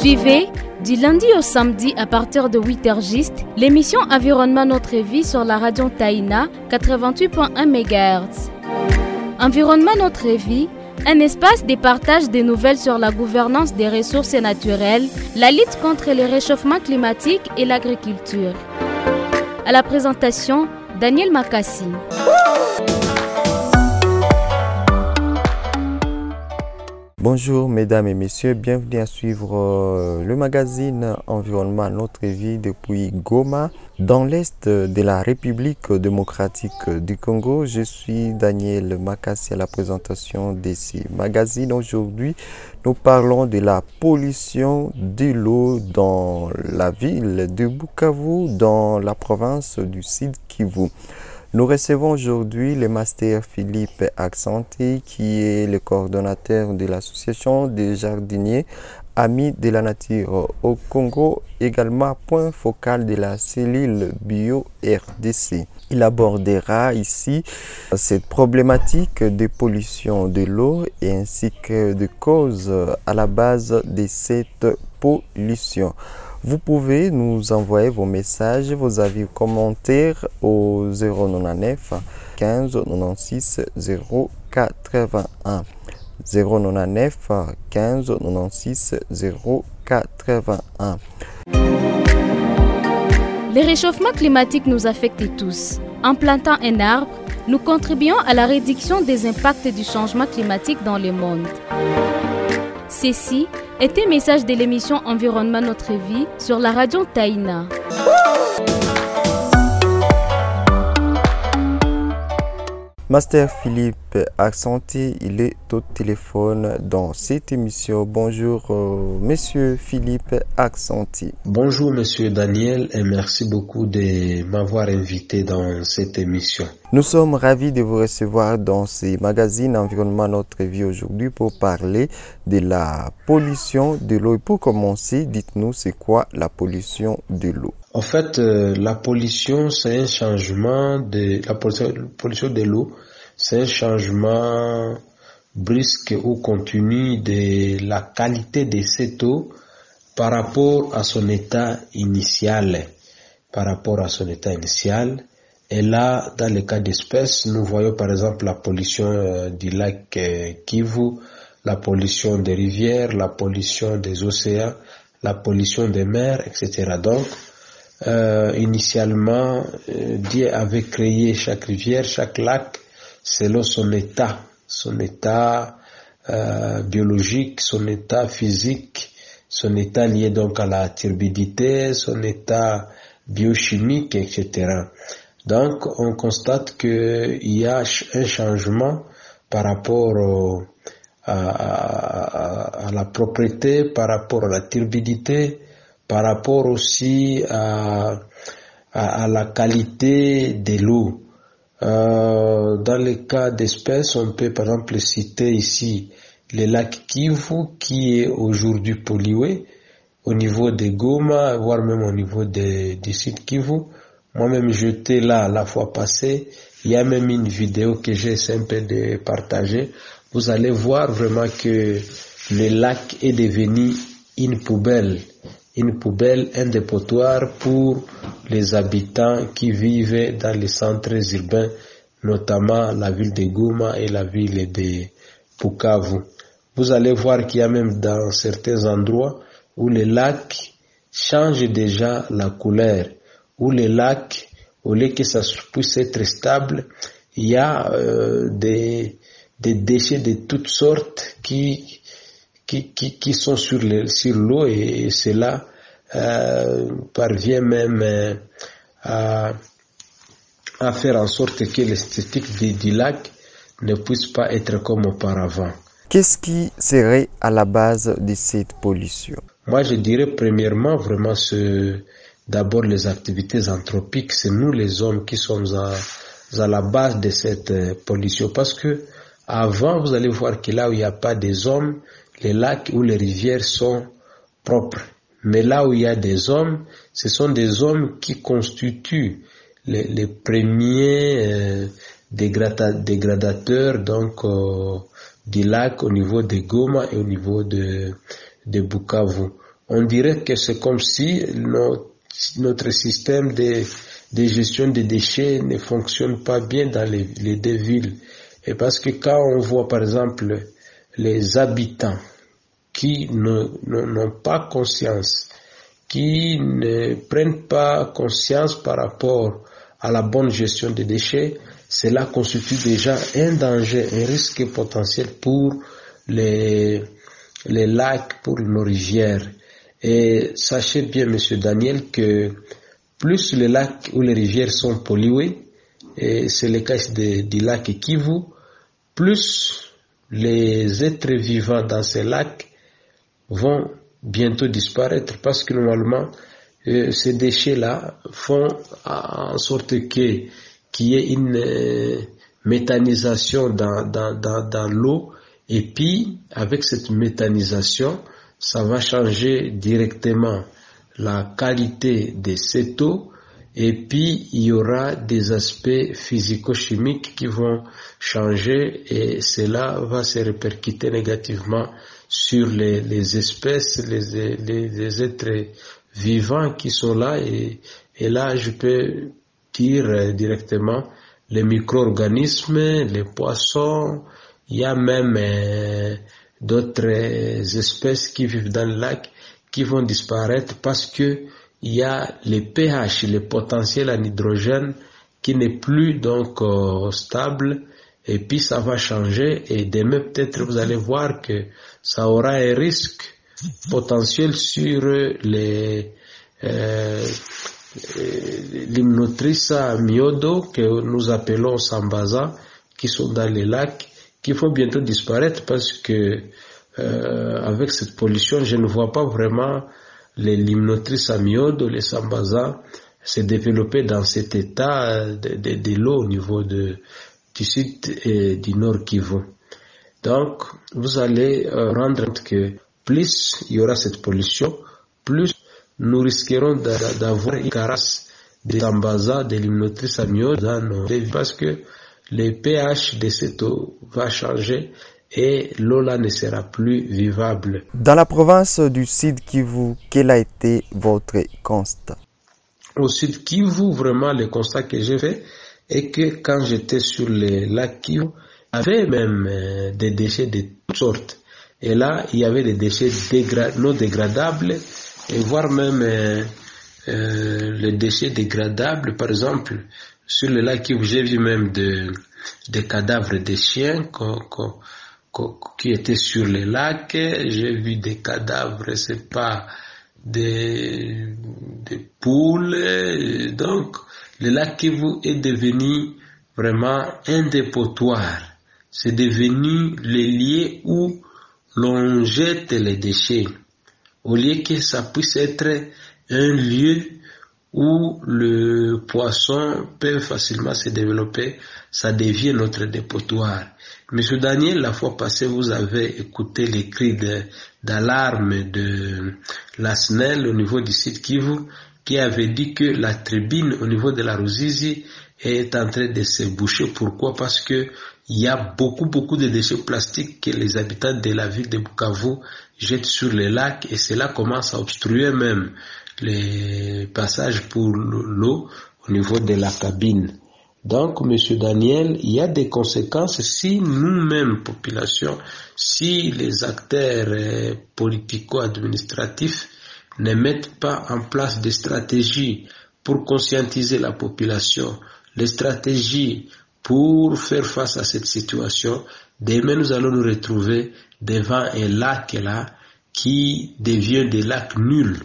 Suivez du lundi au samedi à partir de 8h juste l'émission Environnement Notre Vie sur la radio Taïna 88.1 MHz. Environnement Notre Vie, un espace de partage des nouvelles sur la gouvernance des ressources naturelles, la lutte contre le réchauffement climatique et l'agriculture. À la présentation, Daniel Makassi. Bonjour mesdames et messieurs, bienvenue à suivre euh, le magazine Environnement Notre Vie depuis Goma, dans l'est de la République démocratique du Congo. Je suis Daniel Makassi à la présentation de ce magazine. Aujourd'hui, nous parlons de la pollution de l'eau dans la ville de Bukavu, dans la province du Sud Kivu. Nous recevons aujourd'hui le master Philippe Accenté, qui est le coordonnateur de l'association des jardiniers Amis de la Nature au Congo, également point focal de la cellule bio-RDC. Il abordera ici cette problématique de pollution de l'eau ainsi que de causes à la base de cette pollution. Vous pouvez nous envoyer vos messages, vos avis, commentaires au 099 15 96 081. 099 15 96 081. Le réchauffement climatique nous affecte tous. En plantant un arbre, nous contribuons à la réduction des impacts du changement climatique dans le monde. Ceci est un message de l'émission Environnement Notre Vie sur la radio Taïna. Master Philippe Accenté, il est au téléphone dans cette émission. Bonjour, euh, Monsieur Philippe Accenté. Bonjour, Monsieur Daniel, et merci beaucoup de m'avoir invité dans cette émission. Nous sommes ravis de vous recevoir dans ces magazines Environnement Notre Vie aujourd'hui pour parler de la pollution de l'eau. Et pour commencer, dites-nous, c'est quoi la pollution de l'eau? En fait, euh, la pollution, c'est un changement de la pollution, de l'eau, c'est un changement brusque ou continu de la qualité de cette eau par rapport à son état initial. Par rapport à son état initial. Et là, dans le cas d'espèces, nous voyons par exemple la pollution euh, du lac euh, Kivu, la pollution des rivières, la pollution des océans, la pollution des mers, etc. Donc, euh, initialement, euh, Dieu avait créé chaque rivière, chaque lac, selon son état, son état euh, biologique, son état physique, son état lié donc à la turbidité, son état biochimique, etc. Donc, on constate qu'il y a un changement par rapport au, à, à, à, la propriété, par rapport à la turbidité, par rapport aussi à, à la qualité de l'eau. Euh, dans le cas d'espèces, on peut par exemple citer ici le lac Kivu qui est aujourd'hui pollué au niveau des Goma, voire même au niveau des, site Kivu. Moi-même, j'étais là la fois passée. Il y a même une vidéo que j'ai peu de partager. Vous allez voir vraiment que le lac est devenu une poubelle. Une poubelle, un dépotoir pour les habitants qui vivent dans les centres urbains, notamment la ville de Goma et la ville de Bukavu. Vous allez voir qu'il y a même dans certains endroits où le lac change déjà la couleur où les lacs, au lieu que ça puisse être stable, il y a euh, des, des déchets de toutes sortes qui, qui, qui, qui sont sur l'eau sur et, et cela euh, parvient même euh, à, à faire en sorte que l'esthétique du, du lac ne puisse pas être comme auparavant. Qu'est-ce qui serait à la base de cette pollution? Moi, je dirais premièrement vraiment ce, d'abord les activités anthropiques, c'est nous les hommes qui sommes à, à la base de cette pollution. Parce que avant, vous allez voir que là où il n'y a pas des hommes, les lacs ou les rivières sont propres. Mais là où il y a des hommes, ce sont des hommes qui constituent les, premiers euh, dégrada dégradateurs donc euh, du lac au niveau de Goma et au niveau de, Bukavu. on dirait que c'est comme si notre, système de, de, gestion des déchets ne fonctionne pas bien dans les, les deux villes. Et parce que quand on voit par exemple les habitants qui n'ont pas conscience, qui ne prennent pas conscience par rapport à la bonne gestion des déchets, cela constitue déjà un danger, un risque potentiel pour les, les lacs, pour nos rivières. Et sachez bien, Monsieur Daniel, que plus les lacs ou les rivières sont pollués, et c'est le cas du lac Kivu, plus les êtres vivants dans ces lacs vont bientôt disparaître parce que normalement euh, ces déchets-là font en sorte que qu'il y ait une euh, méthanisation dans, dans, dans, dans l'eau. Et puis avec cette méthanisation ça va changer directement la qualité de cette eau et puis il y aura des aspects physico-chimiques qui vont changer et cela va se répercuter négativement sur les, les espèces, les, les, êtres vivants qui sont là. Et, et là je peux dire directement les micro-organismes, les poissons, il y a même euh, d'autres espèces qui vivent dans le lac qui vont disparaître parce que il y a les pH, le potentiel en hydrogène qui n'est plus donc euh, stable et puis ça va changer et demain peut-être vous allez voir que ça aura un risque potentiel sur les euh, miodo que nous appelons sambaza qui sont dans les lacs qui vont bientôt disparaître parce que euh, avec cette pollution, je ne vois pas vraiment les limnotrices amiodes, les sambaza, se développer dans cet état de, l'eau au niveau de, du sud et du nord Kivu. Donc, vous allez euh, rendre compte que plus il y aura cette pollution, plus nous risquerons d'avoir une caresse de sambaza, de limnotrices amiodes dans nos parce que le pH de cette eau va changer et l'eau là ne sera plus vivable. Dans la province du Sud Kivu, quel a été votre constat? Au Sud Kivu, vraiment, le constat que j'ai fait est que quand j'étais sur le lac Kivu, il y avait même euh, des déchets de toutes sortes. Et là, il y avait des déchets non dégradables et voire même euh, euh, les déchets dégradables, par exemple, sur le lac Kivu, j'ai vu même de, des cadavres de chiens qui étaient sur le lac. J'ai vu des cadavres, c'est pas des, des poules. Donc, le lac Kivu est devenu vraiment un dépotoir. C'est devenu le lieu où l'on jette les déchets. Au lieu que ça puisse être un lieu où le poisson peut facilement se développer, ça devient notre dépotoir. Monsieur Daniel, la fois passée, vous avez écouté les cris d'alarme de, la SNEL au niveau du site Kivu, qui avait dit que la tribune au niveau de la Ruzizi est en train de se boucher. Pourquoi? Parce que il y a beaucoup, beaucoup de déchets plastiques que les habitants de la ville de Bukavu jettent sur les lacs et cela commence à obstruer même les passages pour l'eau au niveau de la cabine. Donc, Monsieur Daniel, il y a des conséquences si nous-mêmes, population, si les acteurs euh, politico-administratifs ne mettent pas en place des stratégies pour conscientiser la population, les stratégies pour faire face à cette situation, demain nous allons nous retrouver devant un lac là qui devient des lacs nuls.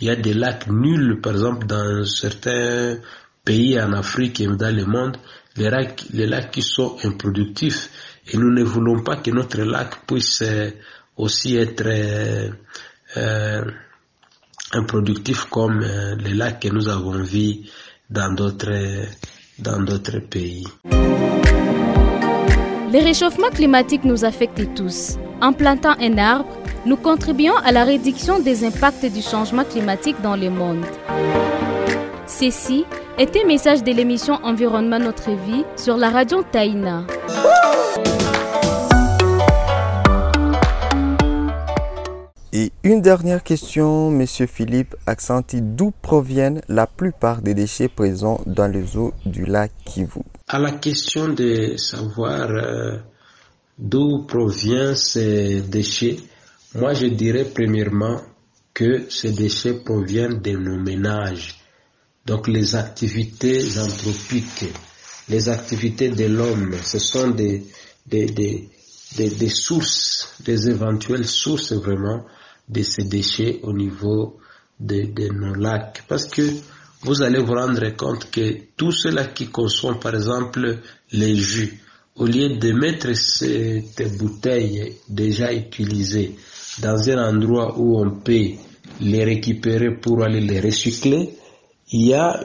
Il y a des lacs nuls, par exemple, dans certains pays en Afrique et dans le monde, les lacs, les lacs qui sont improductifs. Et nous ne voulons pas que notre lac puisse euh, aussi être euh, euh, improductif comme les lacs que nous avons vus dans d'autres dans d'autres pays. Les réchauffements climatiques nous affectent tous. En plantant un arbre, nous contribuons à la réduction des impacts du changement climatique dans le monde. Ceci est un message de l'émission Environnement Notre Vie sur la radio Taïna. Et une dernière question, Monsieur Philippe Accenti, d'où proviennent la plupart des déchets présents dans les eaux du lac Kivu? À la question de savoir euh, d'où proviennent ces déchets, moi je dirais premièrement que ces déchets proviennent de nos ménages. Donc les activités anthropiques, les activités de l'homme, ce sont des, des, des, des, sources, des éventuelles sources vraiment de ces déchets au niveau de, de nos lacs. Parce que vous allez vous rendre compte que tous ceux-là qui consomment par exemple les jus, au lieu de mettre ces bouteilles déjà utilisées dans un endroit où on peut les récupérer pour aller les recycler, il y a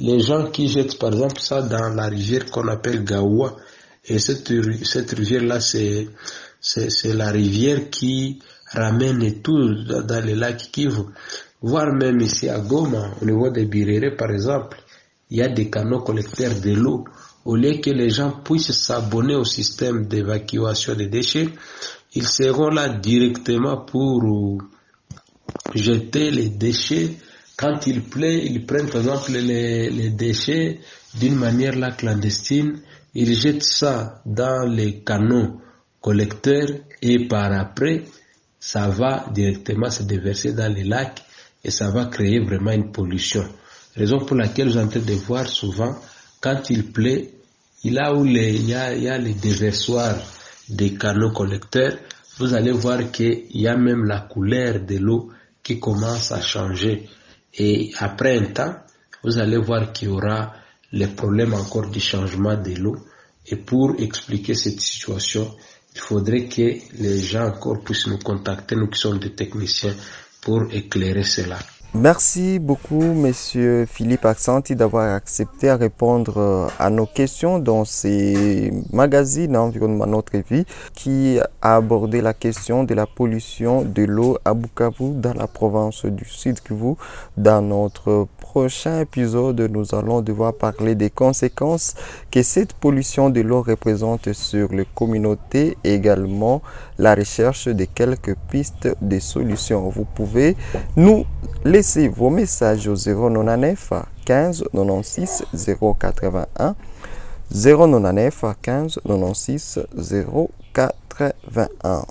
les gens qui jettent par exemple ça dans la rivière qu'on appelle Gawa. Et cette, cette rivière-là, c'est, c'est, la rivière qui ramène tout dans les lacs Kivu. Voire même ici à Goma, au niveau des Birere par exemple, il y a des canaux collecteurs de l'eau. Au lieu que les gens puissent s'abonner au système d'évacuation des déchets, ils seront là directement pour jeter les déchets. Quand il plaît, ils prennent par exemple les, déchets d'une manière là clandestine, ils jettent ça dans les canaux collecteurs et par après, ça va directement se déverser dans les lacs et ça va créer vraiment une pollution. Raison pour laquelle train de voir souvent, quand il plaît, là où il, y a, y a les déversoirs des canaux collecteurs, vous allez voir qu'il y a même la couleur de l'eau qui commence à changer. Et après un temps, vous allez voir qu'il y aura les problèmes encore du changement de l'eau. Et pour expliquer cette situation, il faudrait que les gens encore puissent nous contacter, nous qui sommes des techniciens, pour éclairer cela. Merci beaucoup, Monsieur Philippe Accenti, d'avoir accepté à répondre euh, à nos questions dans ces magazines Environnement Notre Vie qui a abordé la question de la pollution de l'eau à Bukavu dans la province du Sud Kivu. Dans notre prochain épisode, nous allons devoir parler des conséquences que cette pollution de l'eau représente sur les communautés et également la recherche de quelques pistes de solutions. Vous pouvez nous laisser vos messages au 099 15 96 081 099 15 96 081.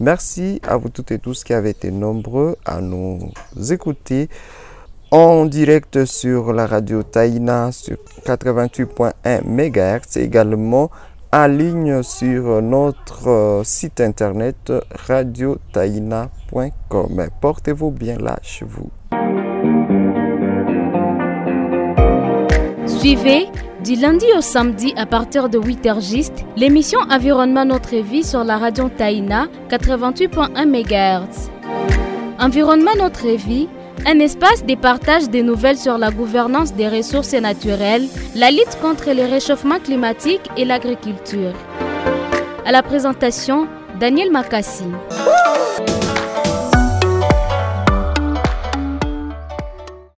Merci à vous toutes et tous qui avez été nombreux à nous écouter en direct sur la radio Taïna sur 88.1 MHz, également en ligne sur notre euh, site internet radiotaina.com. Portez-vous bien là chez vous. Suivez du lundi au samedi à partir de 8h juste l'émission Environnement Notre Vie sur la radio Taïna 88.1 MHz. Environnement Notre Vie un espace de partage des nouvelles sur la gouvernance des ressources naturelles, la lutte contre le réchauffement climatique et l'agriculture. À la présentation, Daniel Makassi.